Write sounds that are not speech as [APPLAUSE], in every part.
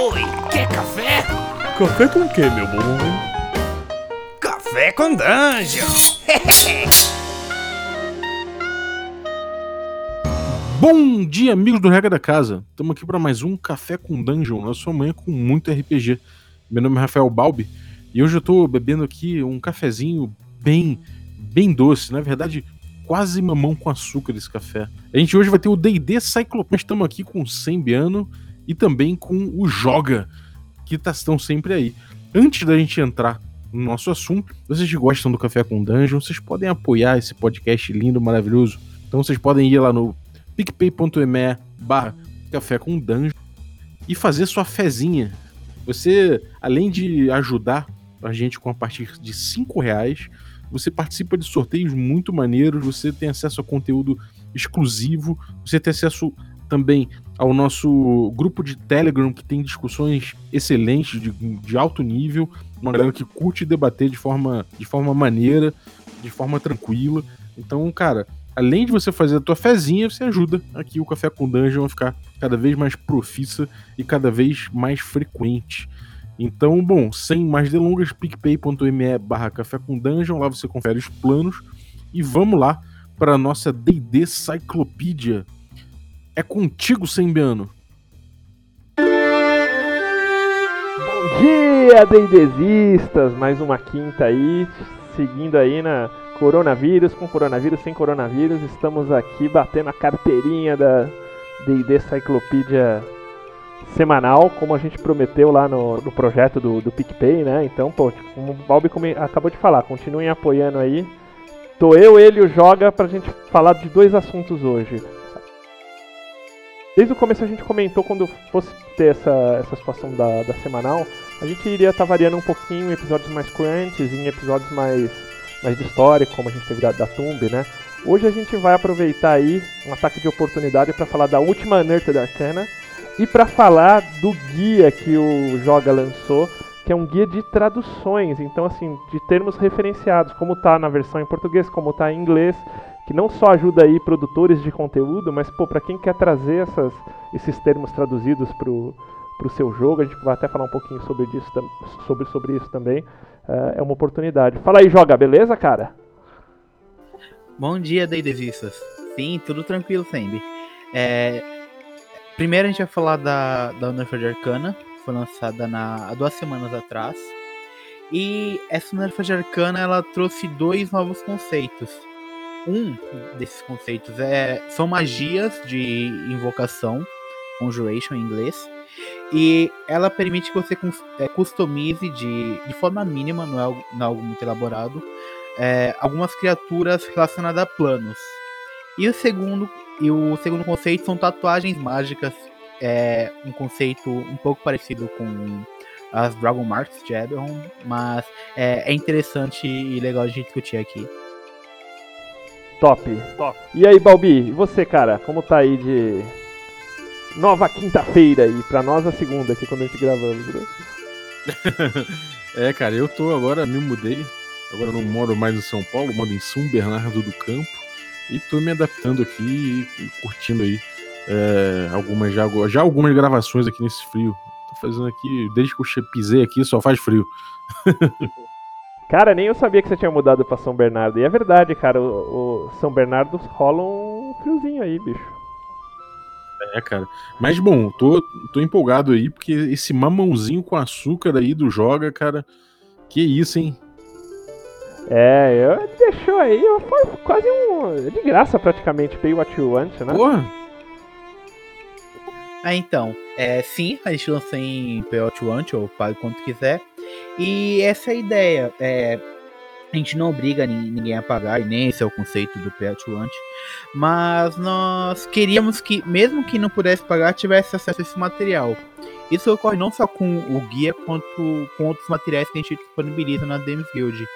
Oi, quer café? Café com o que, meu bom? Café com Dungeon! [LAUGHS] Bom dia, amigos do Regra da Casa. Estamos aqui para mais um Café com Dungeon, na sua manhã com muito RPG. Meu nome é Rafael Balbi e hoje eu estou bebendo aqui um cafezinho bem, bem doce. Na verdade, quase mamão com açúcar esse café. A gente hoje vai ter o D&D Cyclopedia. Estamos aqui com o Sembiano e também com o Joga, que tá, estão sempre aí. Antes da gente entrar no nosso assunto, vocês gostam do Café com Dungeon, vocês podem apoiar esse podcast lindo, maravilhoso. Então vocês podem ir lá no picpay.me barra Café com Dungeon e fazer sua fezinha. Você, além de ajudar a gente com a partir de 5 reais, você participa de sorteios muito maneiros, você tem acesso a conteúdo exclusivo, você tem acesso também ao nosso grupo de Telegram, que tem discussões excelentes, de, de alto nível, uma galera que curte debater de forma, de forma maneira, de forma tranquila. Então, cara, além de você fazer a tua fezinha, você ajuda aqui o Café com Dungeon a ficar cada vez mais profissa e cada vez mais frequente. Então, bom, sem mais delongas, picpay.me barra café com dungeon, lá você confere os planos e vamos lá para a nossa D&D Cyclopedia. É contigo, Sembiano. Bom dia, D&Dzistas! Mais uma quinta aí, seguindo aí na coronavírus, com coronavírus, sem coronavírus. Estamos aqui batendo a carteirinha da D&D Cyclopedia semanal, como a gente prometeu lá no, no projeto do, do PicPay, né? Então, pô, tipo, como o Balbi acabou de falar, continuem apoiando aí. Tô eu, ele e o Joga pra gente falar de dois assuntos hoje. Desde o começo a gente comentou quando fosse ter essa, essa situação da, da semanal, a gente iria estar tá variando um pouquinho em episódios mais crunches, em episódios mais, mais de história, como a gente teve da, da Tumb, né? Hoje a gente vai aproveitar aí um ataque de oportunidade para falar da última Nerd Arcana, e para falar do guia que o Joga lançou, que é um guia de traduções, então assim, de termos referenciados, como está na versão em português, como está em inglês, que não só ajuda aí produtores de conteúdo, mas pô, para quem quer trazer essas, esses termos traduzidos pro pro seu jogo, a gente vai até falar um pouquinho sobre isso, sobre, sobre isso também. Uh, é uma oportunidade. Fala aí, joga, beleza, cara? Bom dia, Deidevistas. Sim, tudo tranquilo sempre. É, Primeiro a gente vai falar da, da Nerfa de Arcana, foi lançada na, há duas semanas atrás. E essa Nerfa de Arcana ela trouxe dois novos conceitos. Um desses conceitos é, são magias de invocação, conjuration em inglês, e ela permite que você é, customize de, de forma mínima, não é algo, não é algo muito elaborado, é, algumas criaturas relacionadas a planos. E o segundo e o segundo conceito são tatuagens mágicas. É um conceito um pouco parecido com as Dragon Marks de Eberron, mas é, é interessante e legal a gente discutir aqui. Top, top. E aí, Balbi, e você, cara? Como tá aí de nova quinta-feira aí? Pra nós a segunda aqui quando a gente gravamos, né? [LAUGHS] é, cara, eu tô agora, me mudei. Agora não moro mais em São Paulo, moro em São Bernardo do Campo. E tô me adaptando aqui e curtindo aí é, algumas já, já algumas gravações aqui nesse frio. Tô fazendo aqui, desde que eu pisei aqui, só faz frio. [LAUGHS] cara, nem eu sabia que você tinha mudado para São Bernardo. E é verdade, cara, o, o São Bernardo rola um friozinho aí, bicho. É, cara. Mas bom, tô, tô empolgado aí, porque esse mamãozinho com açúcar aí do Joga, cara. Que isso, hein? É, eu deixou aí, foi quase um. De graça praticamente, pay what you want, né? Porra! Ah, então, é, sim, a gente lança em pay what you want, ou pague quanto quiser. E essa é a ideia. É, a gente não obriga ninguém a pagar, e nem esse é o conceito do pay you want. Mas nós queríamos que, mesmo que não pudesse pagar, tivesse acesso a esse material. Isso ocorre não só com o guia, quanto com outros materiais que a gente disponibiliza na Dems Guild.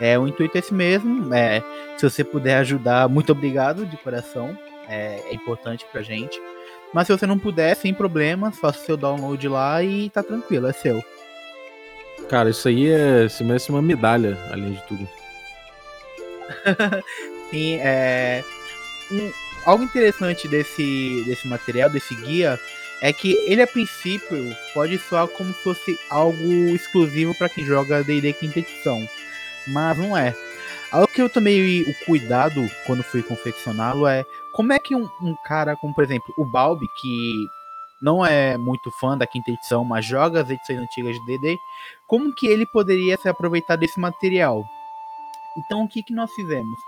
É, o intuito é esse mesmo. É, se você puder ajudar, muito obrigado de coração. É, é importante pra gente. Mas se você não puder, sem problema, faça seu download lá e tá tranquilo, é seu. Cara, isso aí é. Se merece uma medalha, além de tudo. [LAUGHS] Sim, é. Um, algo interessante desse, desse material, desse guia, é que ele a princípio pode soar como se fosse algo exclusivo para quem joga D&D quinta edição, mas não é. Algo que eu tomei o cuidado quando fui confeccioná-lo é como é que um, um, cara como, por exemplo, o Balbi, que não é muito fã da quinta edição, mas joga as edições antigas de D&D, como que ele poderia se aproveitar desse material? Então, o que, que nós fizemos?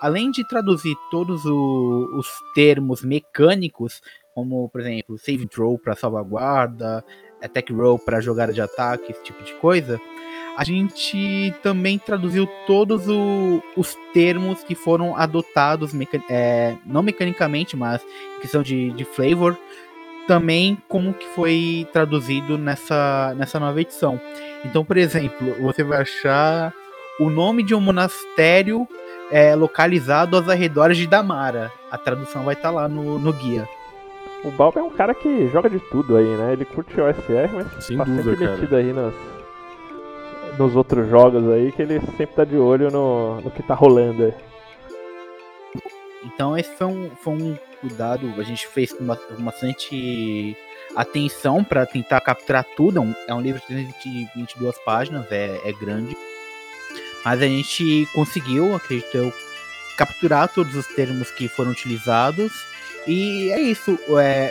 Além de traduzir todos o, os termos mecânicos, como, por exemplo, save throw para salvaguarda, attack roll para jogada de ataque, esse tipo de coisa, a gente também traduziu todos o, os termos que foram adotados, meca é, não mecanicamente, mas questão de, de flavor, também como que foi traduzido nessa, nessa nova edição. Então, por exemplo, você vai achar o nome de um monastério é, localizado aos arredores de Damara. A tradução vai estar tá lá no, no guia. O Balb é um cara que joga de tudo aí, né? Ele curte o OSR, mas Sem tá dúvida, sempre cara. metido aí nos, nos outros jogos aí, que ele sempre tá de olho no, no que tá rolando aí. Então esse foi um, foi um cuidado, a gente fez com, ba- com bastante atenção para tentar capturar tudo. É um, é livro de 322 páginas, é, é grande. Mas a gente conseguiu, acredito eu, capturar todos os termos que foram utilizados. E é isso. É,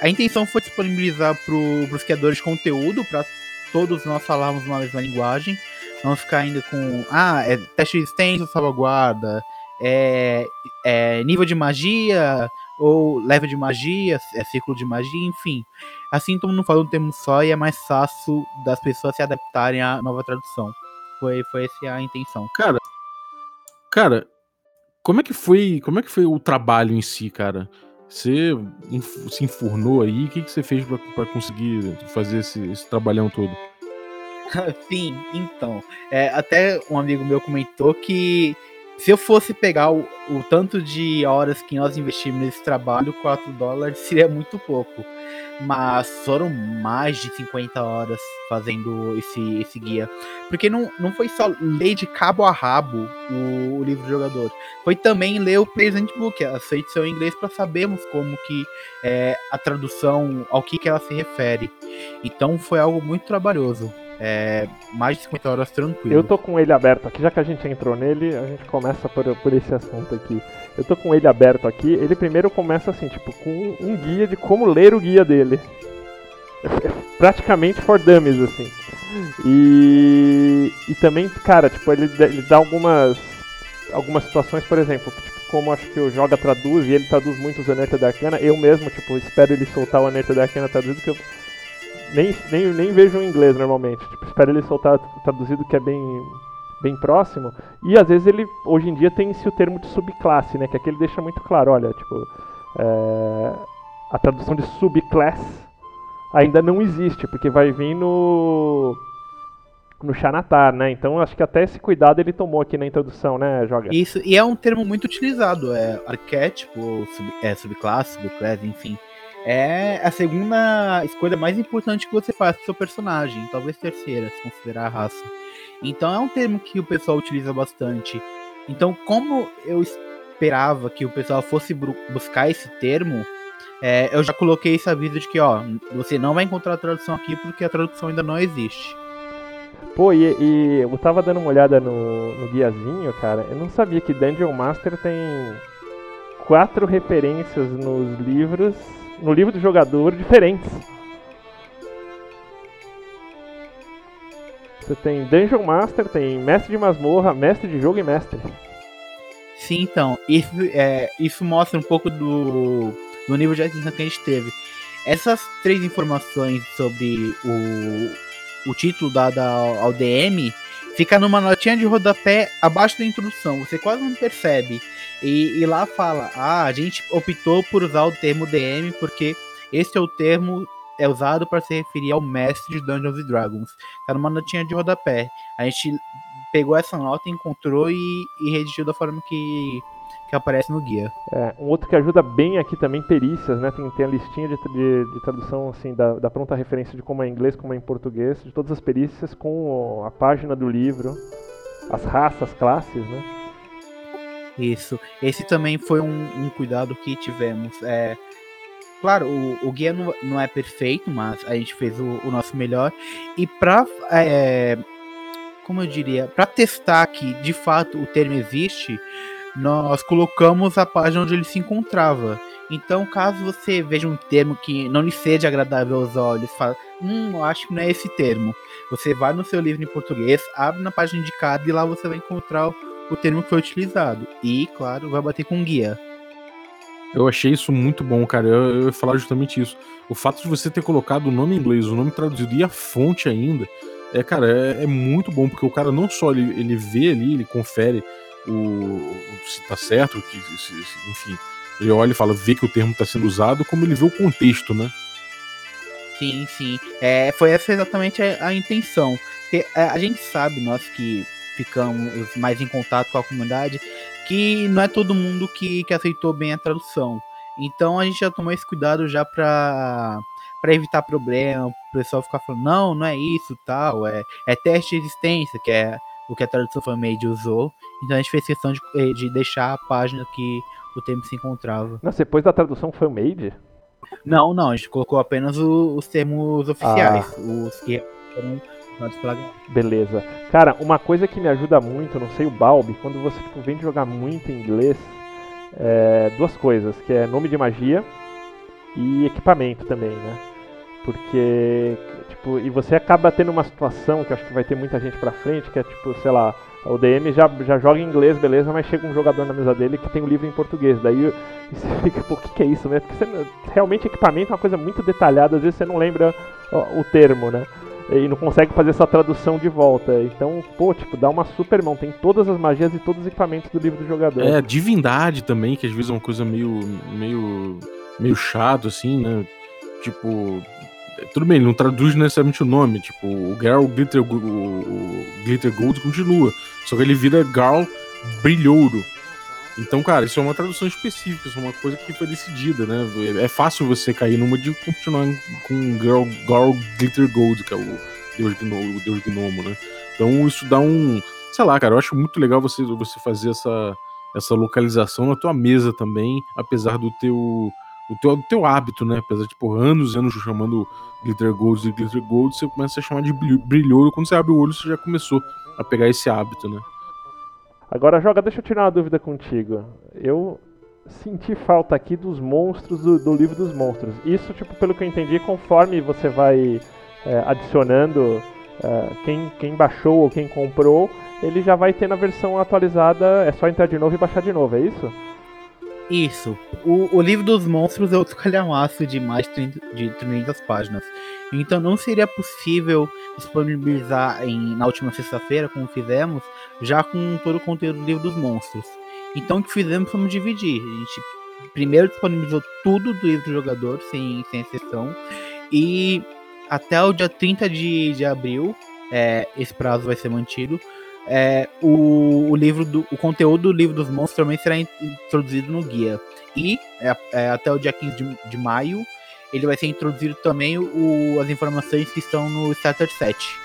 a intenção foi disponibilizar para os criadores de conteúdo, para todos nós falarmos uma mesma linguagem. Não ficar ainda com. Ah, é teste resistência, salvaguarda. É, é nível de magia, ou level de magia, é ciclo de magia, enfim. Assim todo mundo fala um termo só e é mais fácil das pessoas se adaptarem à nova tradução. Foi, foi essa a intenção. Cara, cara, como é que foi, como é que foi o trabalho em si, cara? Você se enfurnou aí? O que, que você fez pra, pra conseguir fazer esse, esse trabalhão todo? [LAUGHS] Sim, então. é, até um amigo meu comentou que se eu fosse pegar o, o tanto de horas que nós investimos nesse trabalho, 4 dólares seria muito pouco. Mas foram mais de 50 horas fazendo esse, esse guia. Porque não, não foi só ler de cabo a rabo o, o livro do jogador. Foi também ler o Present Book, a sua edição em inglês, para sabermos como que é, a tradução, ao que, que ela se refere. Então foi algo muito trabalhoso. É, mais de 50 horas tranquilo. Eu tô com ele aberto aqui, já que a gente entrou nele, a gente começa por, por esse assunto aqui. Eu tô com ele aberto aqui, ele primeiro começa assim, tipo, com um guia de como ler o guia dele. [LAUGHS] Praticamente for dummies, assim. E, e também, cara, tipo, ele, ele dá algumas algumas situações, por exemplo, tipo, como acho que o Joga traduz, e ele traduz muito os Anerta da Arcana, eu mesmo, tipo, espero ele soltar o Anerta da Arcana traduzido, que eu nem, nem, nem vejo em inglês normalmente. Tipo, espero ele soltar traduzido que é bem, bem próximo. E às vezes ele, hoje em dia, tem esse o termo de subclasse, né? Que aqui ele deixa muito claro, olha, tipo, é, a tradução de subclass ainda não existe, porque vai vir no no Xanatar, né? Então acho que até esse cuidado ele tomou aqui na introdução, né, Joga? Isso, e é um termo muito utilizado, é arquétipo, sub, é, subclasse, subclasse, enfim. É a segunda escolha mais importante que você faz pro seu personagem, talvez terceira, se considerar a raça. Então é um termo que o pessoal utiliza bastante. Então, como eu esperava que o pessoal fosse buscar esse termo, é, eu já coloquei esse aviso de que, ó, você não vai encontrar a tradução aqui porque a tradução ainda não existe. Pô, e, e eu tava dando uma olhada no, no guiazinho, cara. Eu não sabia que Dungeon Master tem quatro referências nos livros, no livro do jogador, diferentes. Você tem Dungeon Master, tem Mestre de Masmorra, Mestre de Jogo e Mestre. Sim, então, isso, é, isso mostra um pouco do, do nível de atenção que a gente teve. Essas três informações sobre o, o título dado ao, ao DM fica numa notinha de rodapé abaixo da introdução. Você quase não percebe. E, e lá fala: ah, a gente optou por usar o termo DM porque esse é o termo é usado para se referir ao mestre de Dungeons and Dragons. Tá numa notinha de rodapé. A gente pegou essa nota, encontrou e, e redigiu da forma que, que aparece no guia. É, um outro que ajuda bem aqui também, perícias, né? Tem, tem a listinha de, de, de tradução, assim, da, da pronta referência de como é em inglês, como é em português, de todas as perícias com a página do livro, as raças, classes, né? Isso. Esse também foi um, um cuidado que tivemos. É, claro, o, o guia não, não, é perfeito, mas a gente fez o, o nosso melhor. E pra. É, como eu diria? Pra testar que de fato o termo existe, nós colocamos a página onde ele se encontrava. Então, caso você veja um termo que não lhe seja agradável aos olhos, fala, hum, eu acho que não é esse termo. Você vai no seu livro em português, abre na página indicada e lá você vai encontrar o, o termo que foi utilizado. E, claro, vai bater com guia. Eu achei isso muito bom, cara. Eu, eu ia falar justamente isso. O fato de você ter colocado o nome em inglês, o nome traduzido e a fonte ainda, é, cara, é, é muito bom, porque o cara não só ele, ele vê ali, ele confere o, se tá certo, que, se, enfim, ele olha e fala, vê que o termo está sendo usado, como ele vê o contexto, né? Sim, sim. É, foi essa exatamente a, a intenção. Porque a, é, a gente sabe, nós que ficamos mais em contato com a comunidade, que não é todo mundo que, que aceitou bem a tradução. Então a gente já tomou esse cuidado já para para evitar problema, o pessoal ficar falando, não, não é isso, tal, é, é teste de existência, que é o que a tradução fanmade usou. Então a gente fez questão de, eh, de deixar a página que o termo se encontrava. Mas depois da tradução fanmade? Não, não, a gente colocou apenas o, os termos oficiais, ah. os que foram Beleza. Cara, uma coisa que me ajuda muito, não sei o Balbi, quando você tipo, vem jogar muito em inglês, é duas coisas, que é nome de magia e equipamento também, né? Porque, tipo, e você acaba tendo uma situação que acho que vai ter muita gente pra frente, que é tipo, sei lá, o DM já, já joga em inglês, beleza, mas chega um jogador na mesa dele que tem o um livro em português. Daí [LAUGHS] você fica, pô, o que, que é isso, né? Porque você, realmente equipamento é uma coisa muito detalhada, às vezes você não lembra o termo, né? E não consegue fazer essa tradução de volta. Então, pô, tipo, dá uma super mão. Tem todas as magias e todos os equipamentos do livro do jogador. É, divindade também, que às vezes é uma coisa meio. meio. meio chato, assim, né? Tipo. Tudo bem, ele não traduz necessariamente o nome. Tipo, o Garl Glitter, o, Glitter Gold continua. Só que ele vira Garl Brilhouro. Então, cara, isso é uma tradução específica, isso é uma coisa que foi decidida, né? É fácil você cair numa de continuar com Girl, Girl Glitter Gold, que é o Deus, Gnomo, o Deus Gnomo, né? Então isso dá um. Sei lá, cara, eu acho muito legal você, você fazer essa, essa localização na tua mesa também, apesar do teu. Do teu, do teu hábito, né? Apesar de, tipo, anos e anos chamando Glitter Gold de Glitter Gold, você começa a chamar de brilhouro. Quando você abre o olho, você já começou a pegar esse hábito, né? Agora, Joga, deixa eu tirar uma dúvida contigo. Eu senti falta aqui dos monstros do, do livro dos monstros. Isso, tipo, pelo que eu entendi, conforme você vai é, adicionando é, quem, quem baixou ou quem comprou, ele já vai ter na versão atualizada, é só entrar de novo e baixar de novo, é isso? Isso. O, o livro dos monstros é outro [LAUGHS] calhamaço de mais de 300 páginas. Então não seria possível disponibilizar em, na última sexta-feira, como fizemos, já com todo o conteúdo do livro dos monstros. Então o que fizemos foi dividir. A gente primeiro disponibilizou tudo do livro do jogador, sem, sem exceção. E até o dia 30 de, de abril, é, esse prazo vai ser mantido é, o, o, livro do, o conteúdo do livro dos monstros também será introduzido no guia. E é, é, até o dia 15 de, de, maio ele vai ser introduzido também o, as informações que estão no Starter 7.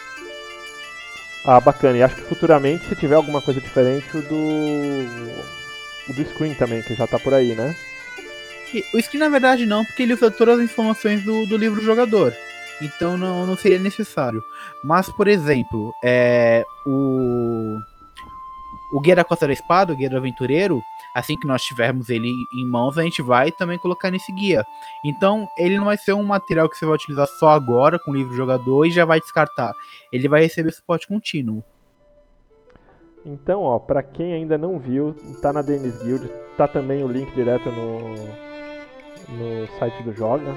Ah, bacana. E acho que futuramente, se tiver alguma coisa diferente, o do. O do screen também, que já está por aí, né? E, o screen na verdade não, porque ele usa todas as informações do, do livro do jogador então não, não seria necessário. Mas, por exemplo, é, o, o Guia da Costa da Espada, o Guia do Aventureiro, assim que nós tivermos ele em mãos, a gente vai também colocar nesse guia. Então, ele não vai ser um material que você vai utilizar só agora com o livro jogador e já vai descartar. Ele vai receber suporte contínuo. Então, ó, para quem ainda não viu, tá na Dennis Guild, tá também o link direto no, no site do Joga,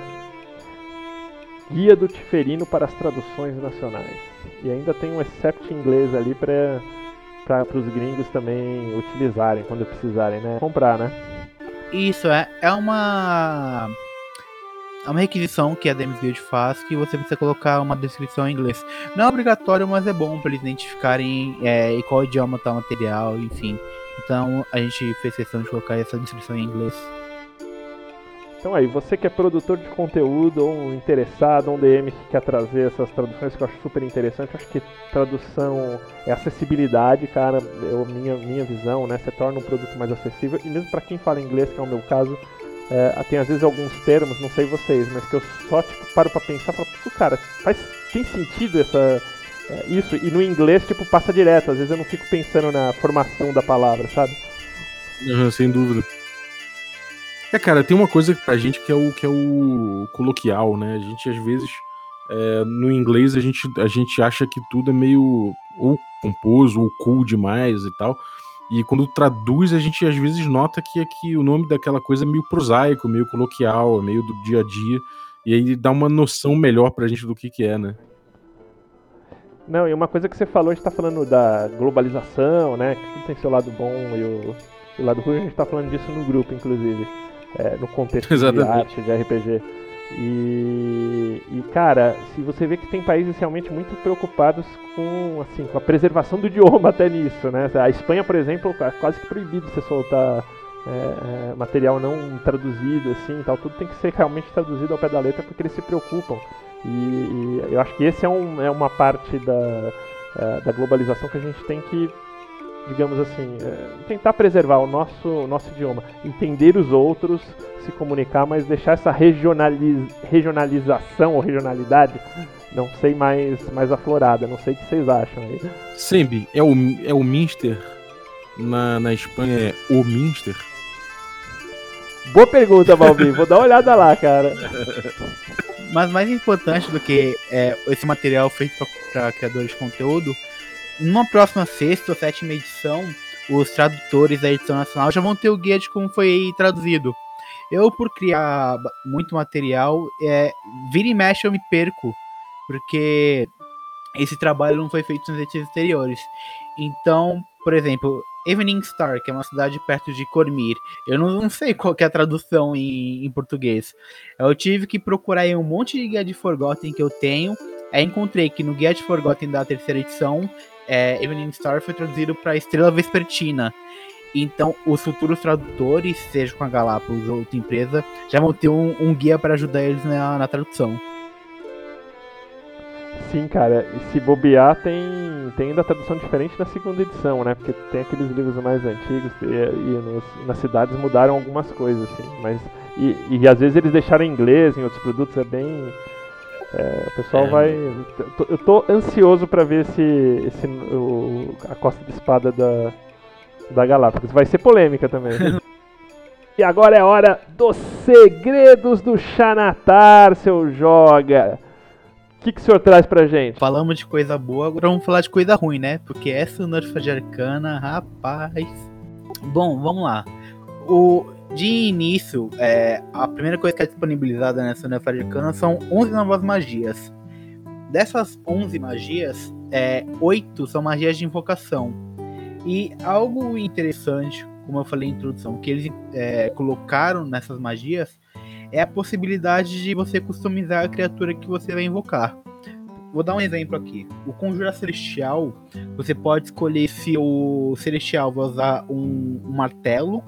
Guia do Tiferino para as traduções nacionais. E ainda tem um except inglês ali para para os gringos também utilizarem quando precisarem, né? Comprar, né? Isso é é uma é uma requisição que a Demis Guild faz que você precisa colocar uma descrição em inglês. Não é obrigatório, mas é bom para eles identificarem é, em qual idioma está o material, enfim. Então a gente fez questão de colocar essa descrição em inglês. Então aí, você que é produtor de conteúdo, ou um interessado, um DM que quer trazer essas traduções que eu acho super interessante, eu acho que tradução é acessibilidade, cara, é minha, minha visão, né? Você torna um produto mais acessível, e mesmo para quem fala inglês, que é o meu caso, é, tem às vezes alguns termos, não sei vocês, mas que eu só tipo, paro pra pensar e falo, cara, faz, tem sentido essa, é, isso? E no inglês, tipo, passa direto, às vezes eu não fico pensando na formação da palavra, sabe? Uhum, sem dúvida. É, cara, tem uma coisa pra gente que é o que é o coloquial, né? A gente às vezes é, no inglês a gente, a gente acha que tudo é meio ou composto ou cool demais e tal. E quando traduz, a gente às vezes nota que aqui o nome daquela coisa é meio prosaico, meio coloquial, é meio do dia a dia. E aí dá uma noção melhor pra gente do que, que é, né? Não, e uma coisa que você falou, a gente tá falando da globalização, né? Que tudo tem seu lado bom e o, o lado ruim, a gente tá falando disso no grupo, inclusive. É, no contexto [LAUGHS] Exatamente. de arte, de RPG. E, e, cara, se você vê que tem países realmente muito preocupados com, assim, com a preservação do idioma até nisso, né? A Espanha, por exemplo, é quase que proibido você soltar é, é, material não traduzido, assim, tal. Tudo tem que ser realmente traduzido ao pé da letra porque eles se preocupam. E, e eu acho que esse é, um, é uma parte da, é, da globalização que a gente tem que digamos assim, é, tentar preservar o nosso, o nosso idioma, entender os outros, se comunicar, mas deixar essa regionaliz, regionalização ou regionalidade, não sei, mais, mais aflorada. Não sei o que vocês acham aí. Sembi, é o, é o Minster? Na, na Espanha é o Minster? Boa pergunta, Balbi. Vou dar uma olhada lá, cara. [LAUGHS] Mas mais importante do que é, esse material feito para criadores de conteúdo numa próxima sexta ou sétima edição, os tradutores da edição nacional já vão ter o guia de como foi traduzido. Eu, por criar muito material, é, vira e mexe eu me perco, porque esse trabalho não foi feito nas edições anteriores. Então, por exemplo, Evening Star, que é uma cidade perto de Cormir, eu não, não sei qual é a tradução em, em, português. Eu tive que procurar em um monte de guia de Forgotten que eu tenho. Aí encontrei que no guia de Forgotten da terceira edição é, Evening Star foi traduzido para Estrela Vespertina. Então, os futuros tradutores, seja com a Galápagos ou outra empresa, já vão ter um, um guia para ajudar eles na, na, tradução. Sim, cara. E se bobear, tem, tem ainda tradução diferente na segunda edição, né? Porque tem aqueles livros mais antigos e, e nos, nas cidades mudaram algumas coisas, assim. Mas, e, e às vezes eles deixaram em inglês em outros produtos, é bem é, o pessoal é. vai. Eu tô ansioso para ver esse, esse o, a costa de espada da, da Galápagos. Vai ser polêmica também. [LAUGHS] e agora é hora dos segredos do Xanatar, seu joga. O que, que o senhor traz pra gente? Falamos de coisa boa, agora vamos falar de coisa ruim, né? Porque essa nerfa de arcana, rapaz. Bom, vamos lá. O, de início, é, a primeira coisa que é disponibilizada nessa Nerf Arcana são 11 novas magias. Dessas 11 magias, é, 8 são magias de invocação. E algo interessante, como eu falei na introdução, que eles é, colocaram nessas magias é a possibilidade de você customizar a criatura que você vai invocar. Vou dar um exemplo aqui. O Conjurar Celestial, você pode escolher se o Celestial vai usar um, um martelo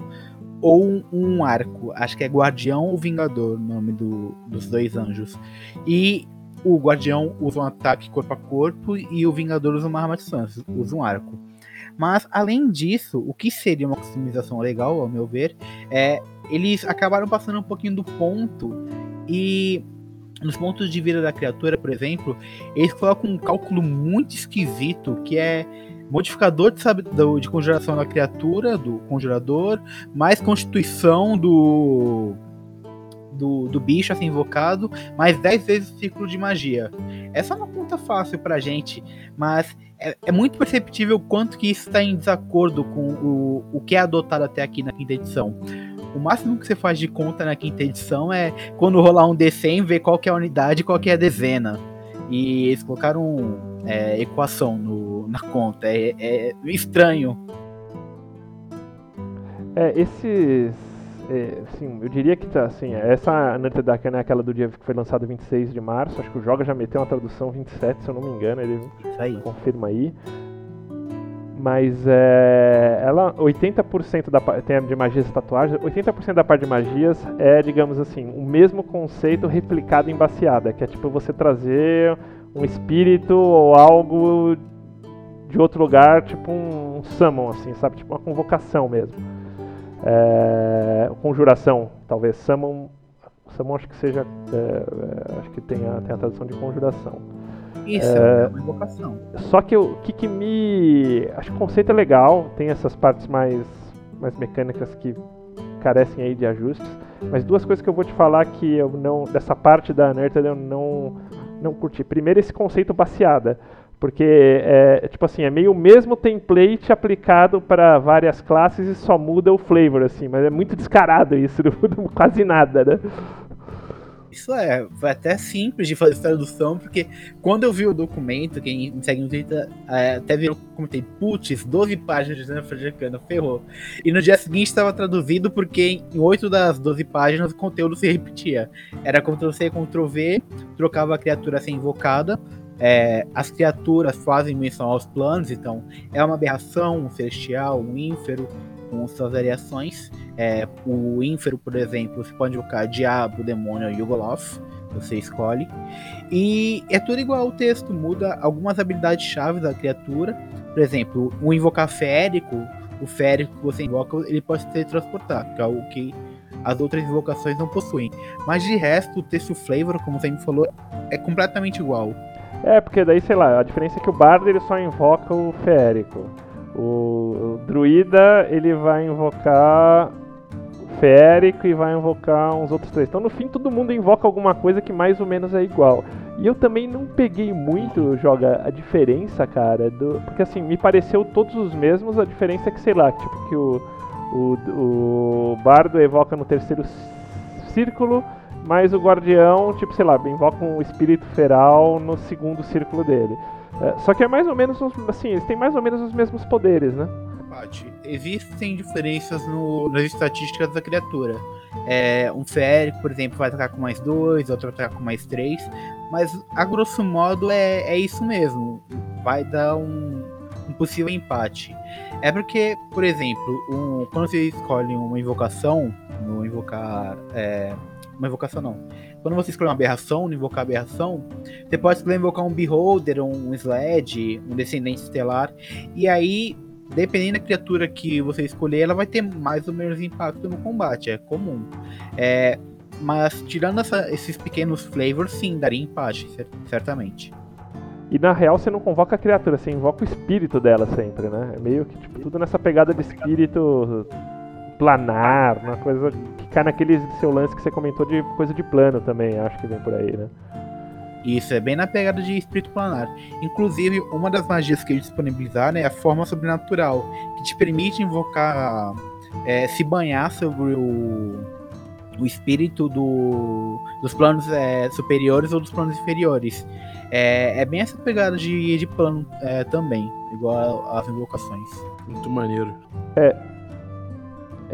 ou um arco. Acho que é Guardião ou Vingador, o nome do, dos dois anjos. E o Guardião usa um ataque corpo a corpo e o Vingador usa uma arma de distância, usa um arco. Mas além disso, o que seria uma customização legal, ao meu ver, é eles acabaram passando um pouquinho do ponto e nos pontos de vida da criatura, por exemplo, eles colocam um cálculo muito esquisito que é modificador de, sabe, do, de conjuração da criatura, do conjurador, mais constituição do, do, do bicho a ser invocado, mais 10 vezes o ciclo de magia. Essa é uma conta fácil pra gente, mas é, é muito perceptível quanto que isso está em desacordo com o, o que é adotado até aqui na quinta edição. O máximo que você faz de conta na quinta edição é quando rolar um D100, ver qual que é a unidade e qual que é a dezena. E eles colocaram é, equação no, na conta. É, é estranho. É, esses. É, assim, eu diria que tá, assim, essa Ananta Dakan é aquela do dia que foi lançado 26 de março. Acho que o Joga já meteu uma tradução 27, se eu não me engano. Ele aí. confirma aí. Mas é, ela, 80% da tem de magias e tatuagens, 80% da parte de magias é, digamos assim, o mesmo conceito replicado em baseada, que é tipo você trazer um espírito ou algo de outro lugar, tipo um, summon, assim, sabe? Tipo uma convocação mesmo. É, conjuração, talvez. Summon, summon acho que seja. É, é, acho que tem a, tem a tradução de conjuração. Isso, é, uma invocação. Só que o que, que me. Acho que o conceito é legal, tem essas partes mais, mais mecânicas que carecem aí de ajustes. Mas duas coisas que eu vou te falar que eu não. Dessa parte da Unearthed eu não, não curti. Primeiro, esse conceito baseada. Porque é tipo assim, é meio o mesmo template aplicado para várias classes e só muda o flavor, assim, mas é muito descarado isso, [LAUGHS] não muda quase nada, né? Isso é, foi até simples de fazer tradução, porque quando eu vi o documento, quem me segue no Twitter é, até viu, comentei, putz, 12 páginas de Zenford Arcana, ferrou. E no dia seguinte estava traduzido porque em 8 das 12 páginas o conteúdo se repetia. Era Ctrl-C, Ctrl-V, trocava a criatura a ser invocada, é, as criaturas fazem menção aos planos, então é uma aberração, um celestial, um ínfero, com suas variações. É, o ínfero, por exemplo, você pode invocar Diabo, Demônio ou Yugoloth, você escolhe. E é tudo igual ao texto, muda algumas habilidades-chave da criatura. Por exemplo, o invocar férico, o férico que você invoca, ele pode se transportar, que é algo que as outras invocações não possuem. Mas de resto, o texto flavor, como você me falou, é completamente igual. É, porque daí, sei lá, a diferença é que o bardo ele só invoca o férico. O, o druida ele vai invocar o férico e vai invocar uns outros três. Então no fim todo mundo invoca alguma coisa que mais ou menos é igual. E eu também não peguei muito, joga, a diferença, cara, do, porque assim, me pareceu todos os mesmos, a diferença é que, sei lá, tipo que o, o, o bardo evoca no terceiro círculo mas o guardião, tipo, sei lá, invoca um espírito feral no segundo círculo dele. É, só que é mais ou menos, assim, eles têm mais ou menos os mesmos poderes, né? Existem diferenças no, nas estatísticas da criatura. É, um férico, por exemplo, vai atacar com mais dois, outro atacar com mais três, mas a grosso modo é, é isso mesmo. Vai dar um, um possível empate. É porque, por exemplo, um, quando você escolhe uma invocação, no invocar é, uma invocação não. Quando você escolhe uma aberração, invocar aberração, você pode escolher invocar um Beholder, um Sled, um Descendente Estelar, e aí, dependendo da criatura que você escolher, ela vai ter mais ou menos impacto no combate, é comum. É, mas tirando essa, esses pequenos flavors, sim, daria empate, certamente. E na real você não convoca a criatura, você invoca o espírito dela sempre, né? É meio que tipo, tudo nessa pegada de espírito planar, uma coisa cai naquele seu lance que você comentou de coisa de plano também, acho que vem por aí, né? Isso, é bem na pegada de espírito planar. Inclusive, uma das magias que eles disponibilizaram é a forma sobrenatural, que te permite invocar, é, se banhar sobre o, o espírito do, dos planos é, superiores ou dos planos inferiores. É, é bem essa pegada de, de plano é, também, igual às invocações. Muito maneiro. É,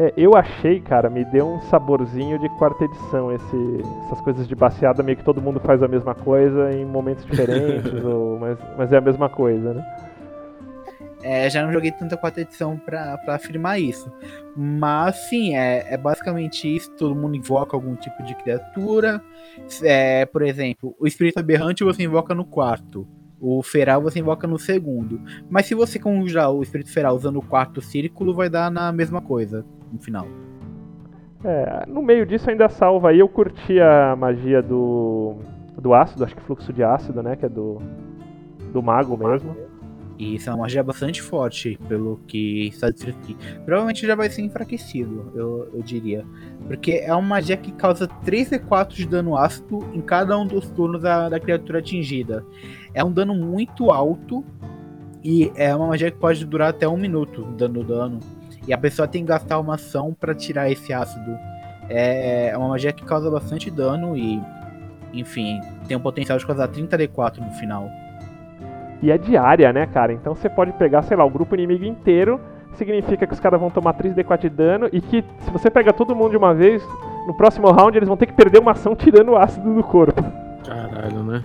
é, eu achei, cara, me deu um saborzinho de quarta edição, esse, essas coisas de baseada, meio que todo mundo faz a mesma coisa em momentos diferentes, [LAUGHS] ou, mas, mas é a mesma coisa, né? É, já não joguei tanta quarta edição pra, pra afirmar isso. Mas sim, é, é basicamente isso. Todo mundo invoca algum tipo de criatura. É, por exemplo, o espírito aberrante você invoca no quarto. O feral você invoca no segundo. Mas se você conjurar o espírito feral usando o quarto círculo, vai dar na mesma coisa no final. É, no meio disso ainda salva aí, eu curti a magia do, do ácido, acho que fluxo de ácido, né, que é do, do mago mesmo. E isso é uma magia bastante forte, pelo que está descrito aqui. Provavelmente já vai ser enfraquecido, eu, eu diria. Porque é uma magia que causa 3d4 de dano ácido em cada um dos turnos da, da criatura atingida. É um dano muito alto e é uma magia que pode durar até um minuto dando dano. E a pessoa tem que gastar uma ação para tirar esse ácido. É, é uma magia que causa bastante dano e, enfim, tem o potencial de causar 30 D4 no final. E é diária, né, cara? Então você pode pegar, sei lá, o grupo inimigo inteiro, significa que os caras vão tomar 3 D4 de dano e que se você pega todo mundo de uma vez, no próximo round eles vão ter que perder uma ação tirando o ácido do corpo. Caralho, né?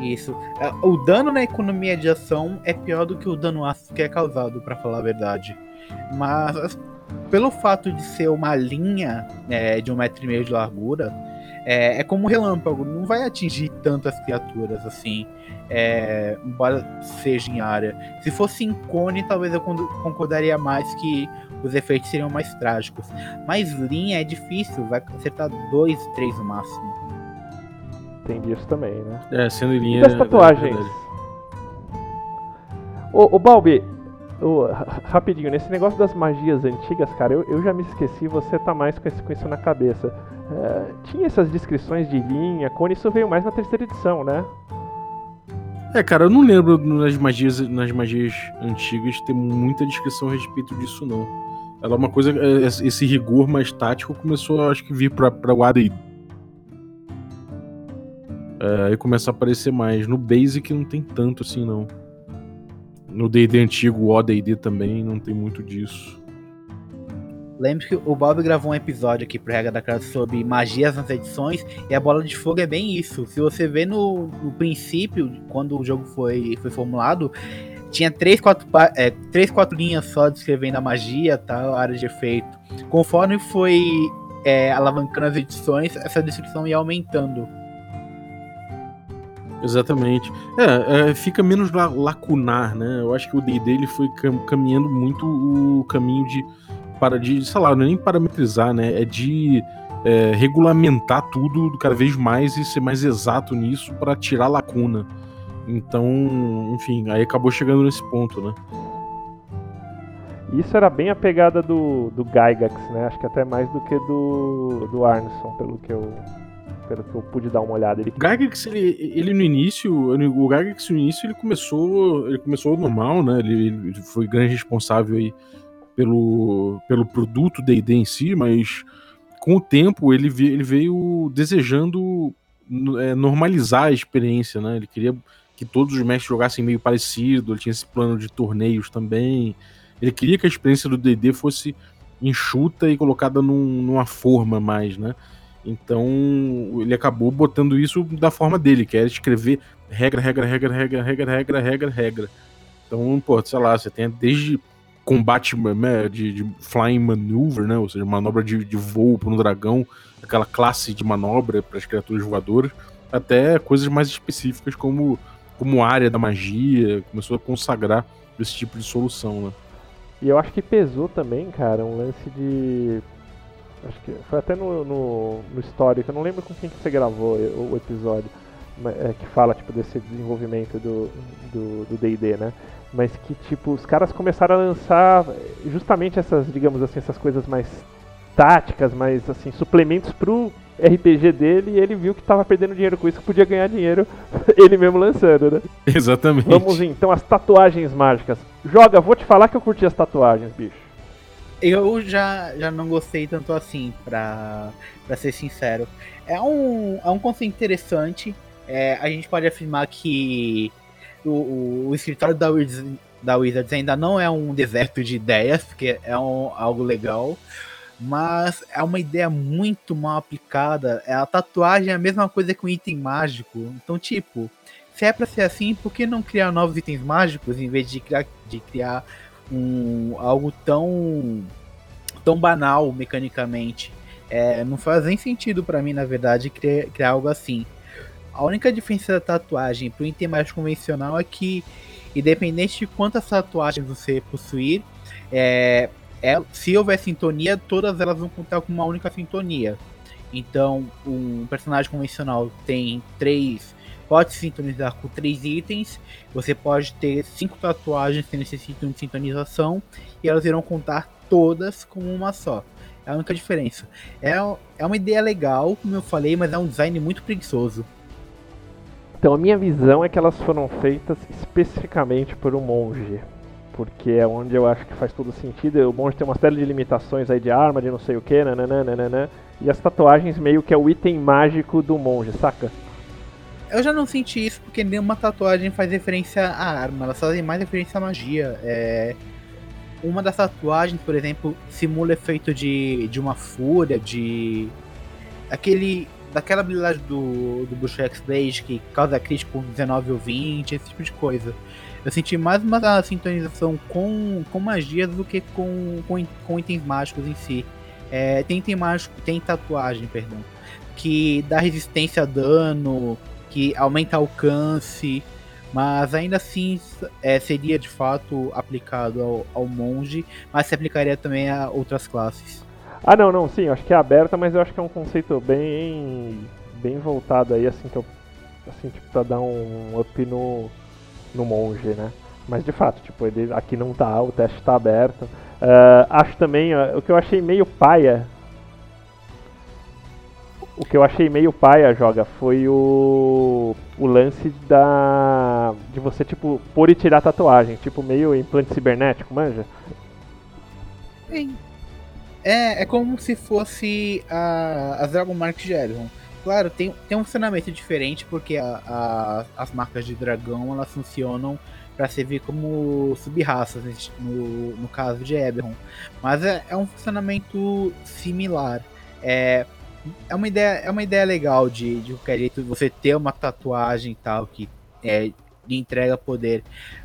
Isso. É, o dano na economia de ação é pior do que o dano ácido que é causado, para falar a verdade. Mas pelo fato de ser uma linha é, de um metro e meio de largura, É, é como um relâmpago, não vai atingir tantas criaturas assim, é, embora seja em área. Se fosse em cone, talvez eu concordaria mais que os efeitos seriam mais trágicos. Mas linha é difícil, vai acertar dois, três no máximo. Tem disso também, né? É, sendo em linha. E das tatuagens? Ô, ô Balbi, ô, rapidinho, nesse negócio das magias antigas, cara, eu, eu já me esqueci, você tá mais com, esse, com isso na cabeça. É, tinha essas descrições de linha, cone, isso veio mais na terceira edição, né? É, cara, eu não lembro nas magias, nas magias antigas ter muita descrição a respeito disso, não. Ela é uma coisa. É, esse rigor mais tático começou, acho que, vir pra, pra o AD. É, aí começa a aparecer mais. No Basic não tem tanto assim, não. No DD antigo, o ODD também, não tem muito disso. Lembre que o Bob gravou um episódio aqui pro Regra da Casa sobre magias nas edições, e a bola de fogo é bem isso. Se você vê no, no princípio, quando o jogo foi, foi formulado, tinha três quatro, é, três, quatro linhas só descrevendo a magia, tal, área de efeito. Conforme foi é, alavancando as edições, essa descrição ia aumentando. Exatamente. É, é, fica menos lacunar, né? Eu acho que o D&D foi caminhando muito o caminho de para de, sei lá, não é nem parametrizar, né? É de é, regulamentar tudo cada vez mais e ser mais exato nisso para tirar lacuna. Então, enfim, aí acabou chegando nesse ponto, né? Isso era bem a pegada do, do Gygax, né? Acho que até mais do que do, do Arneson, pelo que eu pelo que eu pude dar uma olhada. Ele... O Gygax, ele, ele no início, o Gygax no início ele começou, ele começou normal, né? Ele, ele foi grande responsável aí pelo, pelo produto D&D em si, mas com o tempo ele, veio, ele veio desejando é, normalizar a experiência, né? Ele queria que todos os mestres jogassem meio parecido, ele tinha esse plano de torneios também. Ele queria que a experiência do D&D fosse enxuta e colocada num, numa forma mais, né? Então ele acabou botando isso da forma dele, que era escrever regra, regra, regra, regra, regra, regra, regra, regra. Então, pô, sei lá, você tem desde combate de, de, flying maneuver, né? Ou seja, manobra de, de voo para um dragão, aquela classe de manobra para as criaturas voadoras, até coisas mais específicas como, como área da magia, começou a consagrar esse tipo de solução, né? E eu acho que pesou também, cara, um lance de. Acho que foi até no, no, no histórico, eu não lembro com quem que você gravou o, o episódio, é, que fala tipo, desse desenvolvimento do DD, né? Mas que tipo os caras começaram a lançar justamente essas, digamos assim, essas coisas mais táticas, mais assim, suplementos pro RPG dele e ele viu que tava perdendo dinheiro com isso, que podia ganhar dinheiro [LAUGHS] ele mesmo lançando, né? Exatamente. Vamos então as tatuagens mágicas. Joga, vou te falar que eu curti as tatuagens, bicho. Eu já, já não gostei tanto assim, pra, pra ser sincero. É um, é um conceito interessante. É, a gente pode afirmar que o, o, escritório da Wizards, da Wizards ainda não é um deserto de ideias, porque é um, algo legal, mas é uma ideia muito mal aplicada. É, a tatuagem é a mesma coisa que um item mágico. Então, tipo, se é pra ser assim, por que não criar novos itens mágicos em vez de criar, de criar um, algo tão, tão banal mecanicamente? É, não faz nem sentido para mim, na verdade, criar, criar algo assim. A única diferença da tatuagem para o item mais convencional é que, independente de quantas tatuagens você possuir, é, é, se houver sintonia, todas elas vão contar com uma única sintonia. Então, um personagem convencional tem três. Pode sintonizar com três itens. Você pode ter cinco tatuagens que necessitam de sintonização. E elas irão contar todas como uma só. É a única diferença. É, é uma ideia legal, como eu falei, mas é um design muito preguiçoso. Então a minha visão é que elas foram feitas especificamente por um monge. Porque é onde eu acho que faz todo sentido. O monge tem uma série de limitações aí de arma, de não sei o que, nananana, E as tatuagens meio que é o item mágico do monge, saca? Eu já não senti isso porque nenhuma tatuagem faz referência à arma, elas fazem mais referência à magia. É... Uma das tatuagens, por exemplo, simula efeito de, de uma fúria, de. aquele daquela habilidade do, do Bush X-Blade que causa crítico 19 ou 20, esse tipo de coisa. Eu senti mais uma sintonização com, com magias do que com, com, com itens mágicos em si. É, tem item mágico, tem tatuagem, perdão, que dá resistência a dano, que aumenta alcance, mas ainda assim é, seria de fato aplicado ao, ao, monge, mas se aplicaria também a outras classes. Ah não, não, sim, acho que é aberta, mas eu acho que é um conceito bem bem voltado aí, assim, que eu, assim, tipo, pra dar um up no, no monge, né? Mas de fato, tipo, ele aqui não tá, o teste tá aberto. Uh, acho também, uh, o que eu achei meio paia o que eu achei meio paia, joga, foi o, o lance da de você, tipo, pôr e tirar tatuagem, tipo, meio implante cibernético, manja? É, é como se fosse a, as Dragon Mark Eldon. Claro, tem, tem um funcionamento diferente, porque a, a, as marcas de dragão, elas funcionam para servir como sub-raças, no, no caso de Eberron. Mas é, é um funcionamento similar. É, é uma ideia, é uma ideia legal de, de qualquer jeito você ter uma tatuagem tal que é, entrega poder.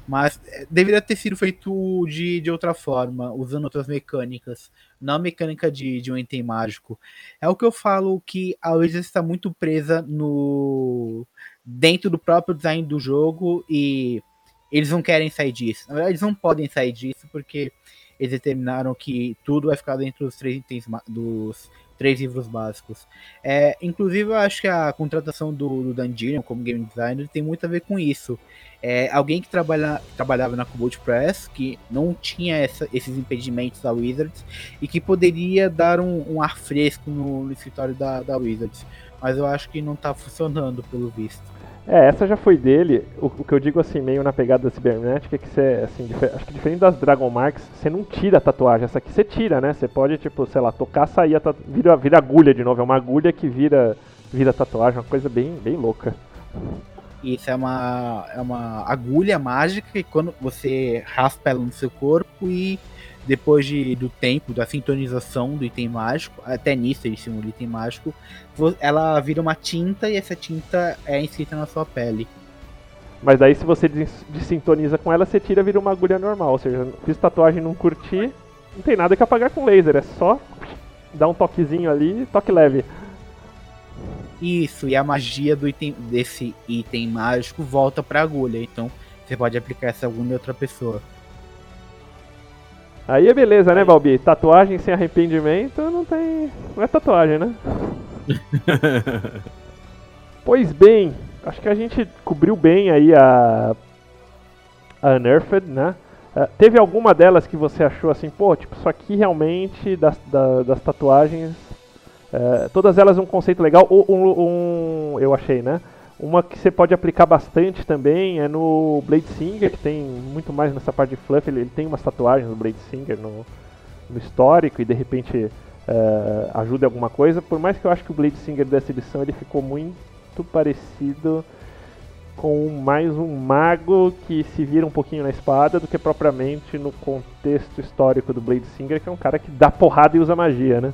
Mas é, deveria ter sido feito de, de outra forma, usando outras mecânicas. Não a mecânica de, de um item mágico. É o que eu falo que a Wizards está muito presa no. dentro do próprio design do jogo e eles não querem sair disso. Na verdade, eles não podem sair disso porque eles determinaram que tudo vai ficar dentro dos três itens dos três livros básicos. É, inclusive, eu acho que a contratação do, do como game designer tem muito a ver com isso. É, alguém que trabalha, trabalhava na Cobalt Press, que não tinha essa, esses impedimentos da Wizards e que poderia dar um, um ar fresco no, no escritório da, da Wizards. Mas eu acho que não está funcionando, pelo visto. É, essa já foi dele. O, o, que eu digo assim, meio na pegada da cibernética, é que você, assim, acho que diferente das Dragon Marks, você não tira a tatuagem. Essa aqui você tira, né? Você pode, tipo, sei lá, tocar, sair, tatu... vira, vira agulha de novo. É uma agulha que vira, vira tatuagem, uma coisa bem, bem louca. Isso é uma, é uma agulha mágica que quando você raspa ela no seu corpo e depois de, do tempo, da sintonização do item mágico, até nisso ele simula item mágico, ela vira uma tinta e essa tinta é inscrita na sua pele. Mas daí se você desintoniza com ela, você tira vira uma agulha normal. Ou seja, fiz tatuagem não curti, não tem nada que apagar com laser, é só dar um toquezinho ali, toque leve. Isso, e a magia do item, desse item mágico volta pra agulha, então você pode aplicar essa agulha em outra pessoa. Aí é beleza, né, Balbi? Tatuagem sem arrependimento não tem. Não é tatuagem, né? [LAUGHS] pois bem, acho que a gente cobriu bem aí a. A Unearthed, né? Uh, teve alguma delas que você achou assim, pô, tipo, isso aqui realmente das, da, das tatuagens. Uh, todas elas um conceito legal. Um, um, eu achei, né? Uma que você pode aplicar bastante também é no Blade Singer, que tem muito mais nessa parte de fluff. Ele, ele tem umas tatuagens no Blade Singer no, no histórico e de repente uh, ajuda em alguma coisa. Por mais que eu acho que o Blade Singer dessa edição ele ficou muito parecido com mais um mago que se vira um pouquinho na espada do que propriamente no contexto histórico do Blade Singer, que é um cara que dá porrada e usa magia, né?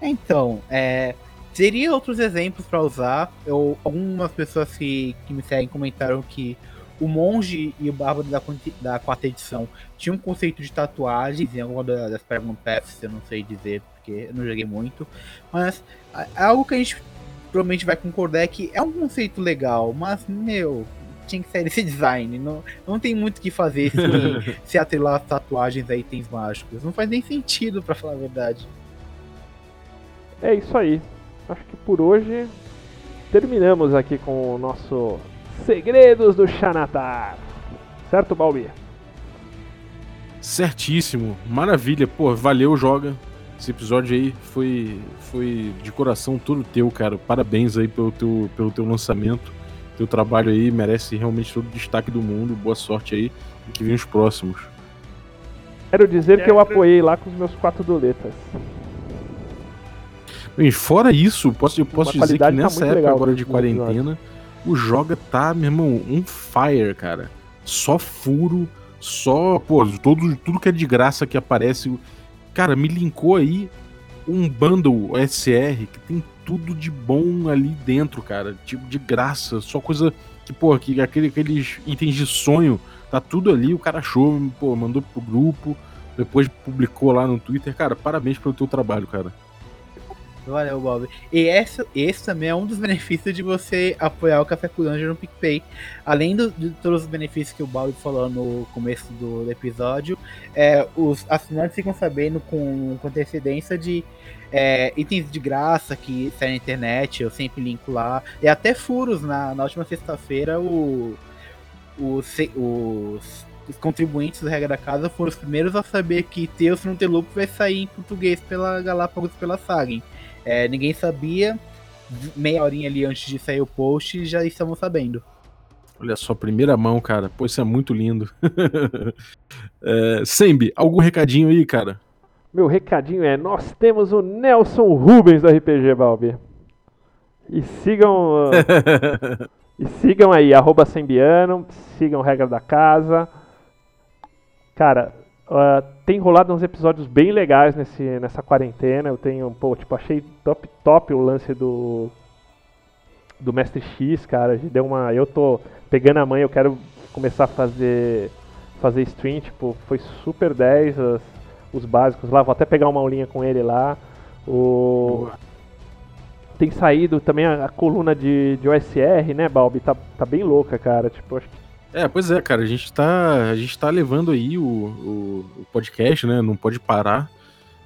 Então, é, Teria outros exemplos para usar. Eu, algumas pessoas que, que me seguem comentaram que o Monge e o Bárbaro da, da quarta edição tinham um conceito de tatuagens em alguma das Paragon Paths, eu não sei dizer, porque eu não joguei muito. Mas é algo que a gente provavelmente vai concordar é que é um conceito legal, mas, meu, tinha que sair desse design. Não, não tem muito o que fazer se, [LAUGHS] se atrelar tatuagens a itens mágicos. Não faz nem sentido, para falar a verdade. É isso aí acho que por hoje terminamos aqui com o nosso Segredos do Xanatar. Certo, Balbi? Certíssimo. Maravilha. Pô, valeu, joga. Esse episódio aí foi, foi de coração todo teu, cara. Parabéns aí pelo teu, pelo teu lançamento. Teu trabalho aí merece realmente todo o destaque do mundo. Boa sorte aí e que venham os próximos. Quero dizer que eu apoiei lá com os meus quatro doletas. E fora isso, posso, eu posso dizer que tá nessa tá época agora de quarentena, o Joga tá, meu irmão, um fire, cara. Só furo, só, pô, todo, tudo que é de graça que aparece. Cara, me linkou aí um bundle SR que tem tudo de bom ali dentro, cara. Tipo, de graça, só coisa que, pô, que aquele, aqueles itens de sonho, tá tudo ali, o cara achou, pô, mandou pro grupo. depois publicou lá no Twitter. Cara, parabéns pelo teu trabalho, cara. Valeu, Bob. E esse, esse também é um dos [LAUGHS] benefícios de você apoiar o Café com no PicPay. Além do, de todos os benefícios que o Bob falou no começo do, episódio, é, os assinantes ficam sabendo com, com antecedência de é, itens de graça que saem na internet, eu sempre linko lá. E até furos, na, na última sexta-feira, o, os, os, os contribuintes do Regra da Casa foram os primeiros a saber que Teus não ter vai sair em português pela Galápagos pela Sagen. É, ninguém sabia, meia horinha ali antes de sair o post, já estamos sabendo. Olha só, primeira mão, cara. Pô, isso é muito lindo. [LAUGHS] é, Sembi, algum recadinho aí, cara? Meu recadinho é: nós temos o Nelson Rubens do RPG Balbi. E sigam. [LAUGHS] e sigam aí, arroba Sembiano, sigam Regra da Casa. Cara, Uh, tem rolado uns episódios bem legais nesse, nessa quarentena. Eu tenho, pô, tipo, achei top, top o lance do do Mestre X, cara. Deu uma, eu tô pegando a mãe, eu quero começar a fazer fazer stream, tipo, foi super 10 as, os básicos lá. Vou até pegar uma aulinha com ele lá. O tem saído também a, a coluna de, de OSR, né, Balbi? Tá, tá bem louca, cara. Tipo, acho que é, pois é, cara, a gente tá, a gente tá levando aí o, o, o podcast, né? Não pode parar.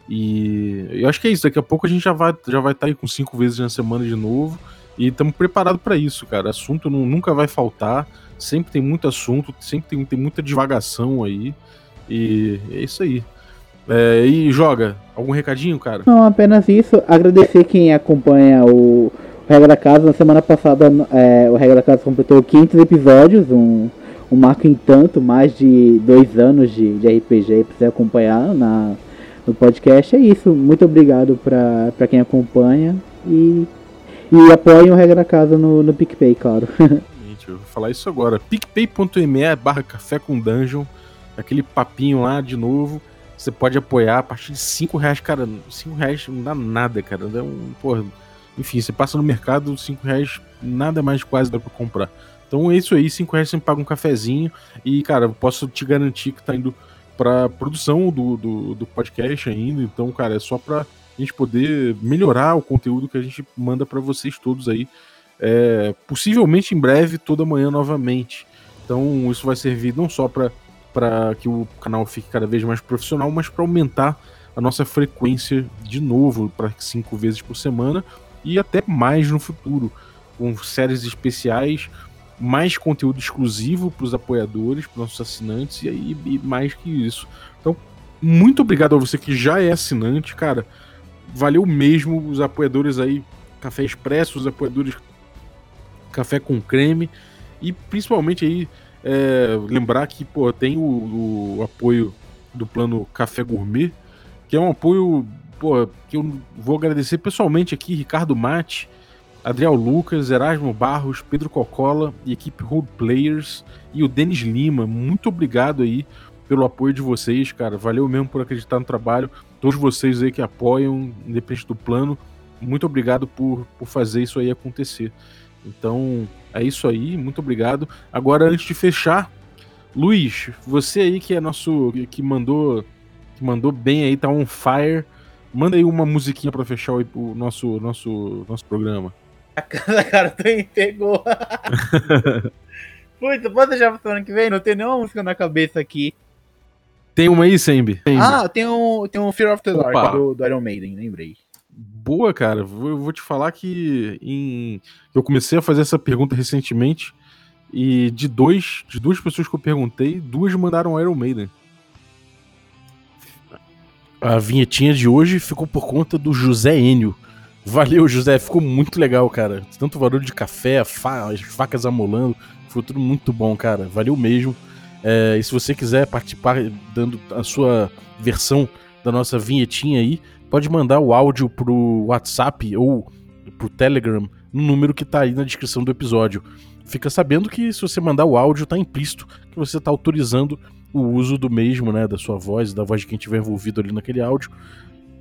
E eu acho que é isso, daqui a pouco a gente já vai já vai estar tá aí com cinco vezes na semana de novo. E estamos preparados para isso, cara. Assunto não, nunca vai faltar. Sempre tem muito assunto, sempre tem, tem muita divagação aí. E é isso aí. É, e joga, algum recadinho, cara? Não, apenas isso. Agradecer quem acompanha o Regra da Casa. Na semana passada, é, o Regra da Casa completou 500 episódios, um, um marco em tanto, mais de dois anos de, de RPG para você acompanhar na, no podcast. É isso. Muito obrigado para quem acompanha e, e apoiem o Regra da Casa no, no PicPay, claro. [LAUGHS] eu vou falar isso agora. picpay.me barra café com dungeon. Aquele papinho lá de novo. Você pode apoiar a partir de 5 reais, cara. 5 reais não dá nada, cara. Dá um, porra, enfim, você passa no mercado, 5 reais, nada mais quase dá pra comprar. Então é isso aí, 5 reais você paga um cafezinho e, cara, eu posso te garantir que tá indo pra produção do, do, do podcast ainda. Então, cara, é só pra gente poder melhorar o conteúdo que a gente manda para vocês todos aí. É, possivelmente em breve, toda manhã novamente. Então, isso vai servir não só para que o canal fique cada vez mais profissional, mas para aumentar a nossa frequência de novo para cinco vezes por semana e até mais no futuro, com séries especiais, mais conteúdo exclusivo para os apoiadores, para os nossos assinantes e, aí e mais que isso. Então, muito obrigado a você que já é assinante, cara. Valeu mesmo os apoiadores aí, Café Expresso, os apoiadores Café com Creme e principalmente aí é, lembrar que pô, tem o, o apoio do plano Café Gourmet, que é um apoio pô, que eu vou agradecer pessoalmente aqui, Ricardo Mate, Adriel Lucas, Erasmo Barros, Pedro Cocola e equipe Road Players e o Denis Lima. Muito obrigado aí pelo apoio de vocês, cara. Valeu mesmo por acreditar no trabalho. Todos vocês aí que apoiam, independente do plano, muito obrigado por, por fazer isso aí acontecer. Então, é isso aí, muito obrigado. Agora, antes de fechar, Luiz, você aí que é nosso. que mandou. que mandou bem aí, tá on fire. Manda aí uma musiquinha pra fechar o, o nosso, nosso, nosso programa. A cara tu me pegou. [LAUGHS] Muito, pode deixar pra semana que vem? Não tem nenhuma música na cabeça aqui. Tem uma aí, Sembi? Ah, tem um, tem um Fear of the Dark do, do, Iron Maiden, lembrei. Boa, cara. Vou, vou te falar que em... eu comecei a fazer essa pergunta recentemente e de dois, de duas pessoas que eu perguntei, duas mandaram Iron Maiden. A vinhetinha de hoje ficou por conta do José Enio. Valeu, José, ficou muito legal, cara. Tanto barulho de café, fa as facas amolando, foi tudo muito bom, cara. Valeu mesmo. É, e se você quiser participar dando a sua versão da nossa vinhetinha aí, pode mandar o áudio pro WhatsApp ou pro Telegram no número que tá aí na descrição do episódio. Fica sabendo que se você mandar o áudio, tá implícito que você tá autorizando o uso do mesmo, né, da sua voz, da voz de quem tiver envolvido ali naquele áudio,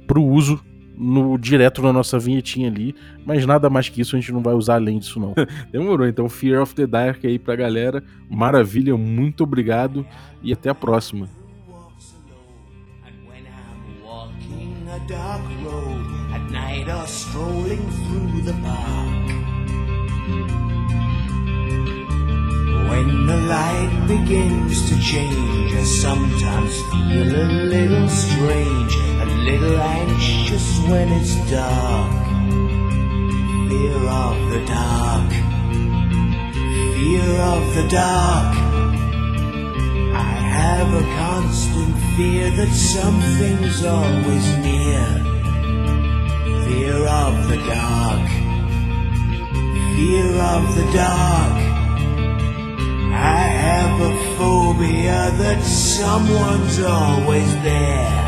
pro uso no direto na nossa vinhetinha ali, mas nada mais que isso a gente não vai usar além disso não. [LAUGHS] Demorou, então Fear of the Dark aí pra galera. Maravilha, muito obrigado e até a próxima. dark road at night or strolling through the park. When the light begins to change, I sometimes feel a little strange, a little anxious when it's dark. Fear of the dark, fear of the dark. I have a constant fear that something's always near. Fear of the dark, fear of the dark. I have a phobia that someone's always there.